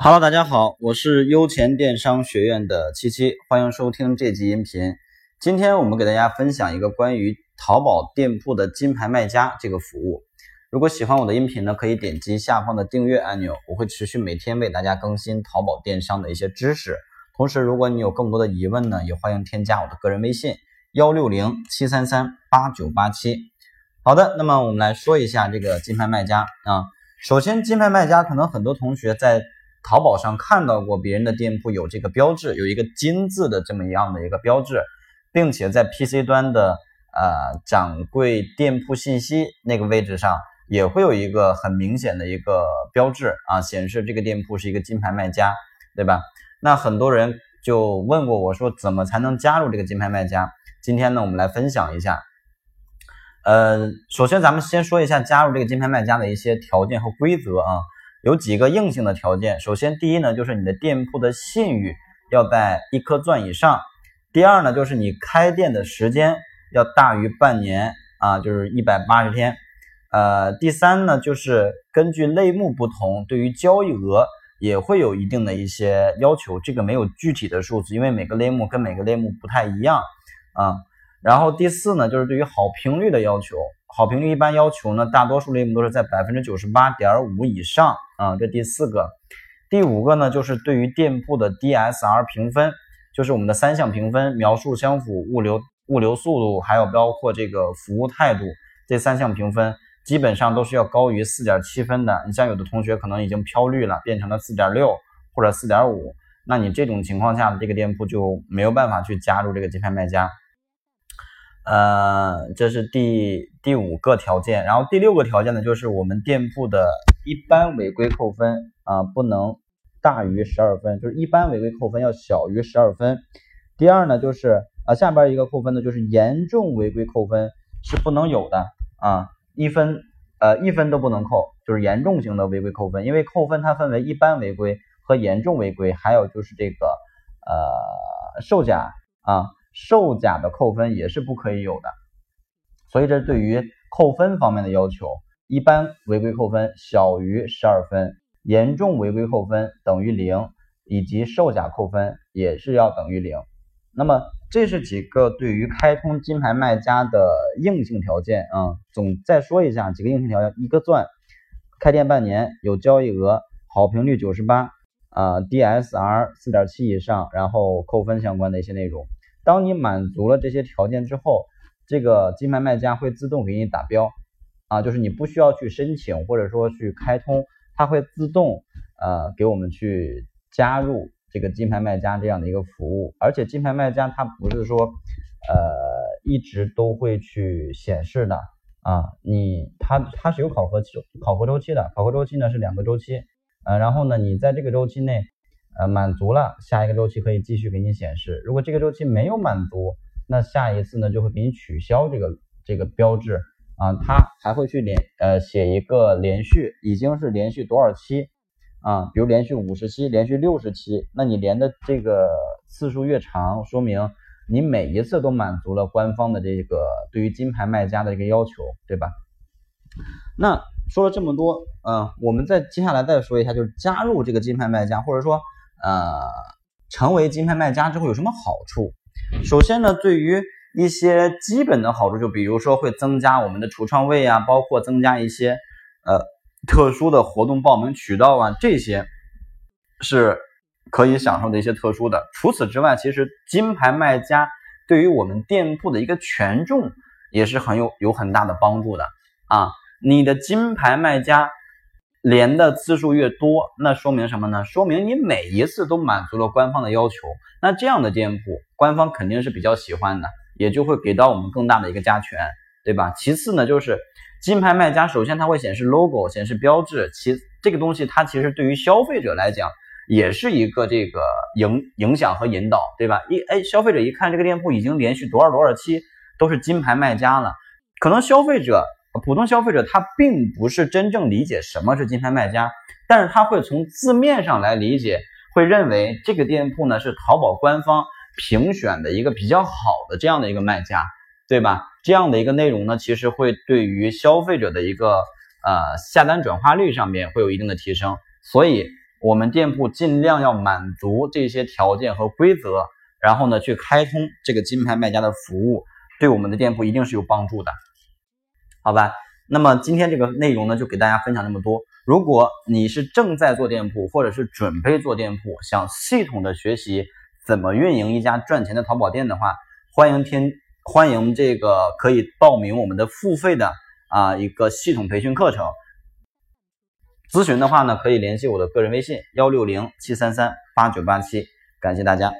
Hello，大家好，我是优钱电商学院的七七，欢迎收听这集音频。今天我们给大家分享一个关于淘宝店铺的金牌卖家这个服务。如果喜欢我的音频呢，可以点击下方的订阅按钮，我会持续每天为大家更新淘宝电商的一些知识。同时，如果你有更多的疑问呢，也欢迎添加我的个人微信幺六零七三三八九八七。好的，那么我们来说一下这个金牌卖家啊。首先，金牌卖家可能很多同学在淘宝上看到过别人的店铺有这个标志，有一个金字的这么一样的一个标志，并且在 PC 端的呃掌柜店铺信息那个位置上也会有一个很明显的一个标志啊，显示这个店铺是一个金牌卖家，对吧？那很多人就问过我说，怎么才能加入这个金牌卖家？今天呢，我们来分享一下。呃，首先咱们先说一下加入这个金牌卖家的一些条件和规则啊。有几个硬性的条件，首先第一呢，就是你的店铺的信誉要在一颗钻以上；第二呢，就是你开店的时间要大于半年啊，就是一百八十天；呃，第三呢，就是根据类目不同，对于交易额也会有一定的一些要求，这个没有具体的数字，因为每个类目跟每个类目不太一样啊。然后第四呢，就是对于好评率的要求。好评率一般要求呢，大多数类目都是在百分之九十八点五以上啊。这第四个，第五个呢，就是对于店铺的 DSR 评分，就是我们的三项评分：描述相符、物流物流速度，还有包括这个服务态度这三项评分，基本上都是要高于四点七分的。你像有的同学可能已经飘绿了，变成了四点六或者四点五，那你这种情况下的这个店铺就没有办法去加入这个金牌卖家。呃，这是第第五个条件，然后第六个条件呢，就是我们店铺的一般违规扣分啊，不能大于十二分，就是一般违规扣分要小于十二分。第二呢，就是啊，下边一个扣分呢，就是严重违规扣分是不能有的啊，一分呃一分都不能扣，就是严重型的违规扣分，因为扣分它分为一般违规和严重违规，还有就是这个呃售假啊。售假的扣分也是不可以有的，所以这对于扣分方面的要求，一般违规扣分小于十二分，严重违规扣分等于零，以及售假扣分也是要等于零。那么这是几个对于开通金牌卖家的硬性条件啊。总再说一下几个硬性条件：一个钻，开店半年，有交易额，好评率九十八啊，DSR 四点七以上，然后扣分相关的一些内容。当你满足了这些条件之后，这个金牌卖家会自动给你打标啊，就是你不需要去申请或者说去开通，它会自动呃给我们去加入这个金牌卖家这样的一个服务。而且金牌卖家它不是说呃一直都会去显示的啊，你它它是有考核期考核周期的，考核周期呢是两个周期，呃，然后呢你在这个周期内。呃，满足了，下一个周期可以继续给你显示。如果这个周期没有满足，那下一次呢就会给你取消这个这个标志啊，它还会去连呃写一个连续，已经是连续多少期啊？比如连续五十期，连续六十期，那你连的这个次数越长，说明你每一次都满足了官方的这个对于金牌卖家的一个要求，对吧？那说了这么多，嗯，我们再接下来再说一下，就是加入这个金牌卖家，或者说。呃，成为金牌卖家之后有什么好处？首先呢，对于一些基本的好处，就比如说会增加我们的橱窗位啊，包括增加一些呃特殊的活动报名渠道啊，这些是可以享受的一些特殊的。除此之外，其实金牌卖家对于我们店铺的一个权重也是很有有很大的帮助的啊。你的金牌卖家。连的次数越多，那说明什么呢？说明你每一次都满足了官方的要求。那这样的店铺，官方肯定是比较喜欢的，也就会给到我们更大的一个加权，对吧？其次呢，就是金牌卖家，首先它会显示 logo，显示标志，其这个东西它其实对于消费者来讲，也是一个这个影影响和引导，对吧？一哎，消费者一看这个店铺已经连续多少多少期都是金牌卖家了，可能消费者。普通消费者他并不是真正理解什么是金牌卖家，但是他会从字面上来理解，会认为这个店铺呢是淘宝官方评选的一个比较好的这样的一个卖家，对吧？这样的一个内容呢，其实会对于消费者的一个呃下单转化率上面会有一定的提升。所以我们店铺尽量要满足这些条件和规则，然后呢去开通这个金牌卖家的服务，对我们的店铺一定是有帮助的，好吧？那么今天这个内容呢，就给大家分享那么多。如果你是正在做店铺，或者是准备做店铺，想系统的学习怎么运营一家赚钱的淘宝店的话，欢迎添欢迎这个可以报名我们的付费的啊一个系统培训课程。咨询的话呢，可以联系我的个人微信幺六零七三三八九八七，感谢大家。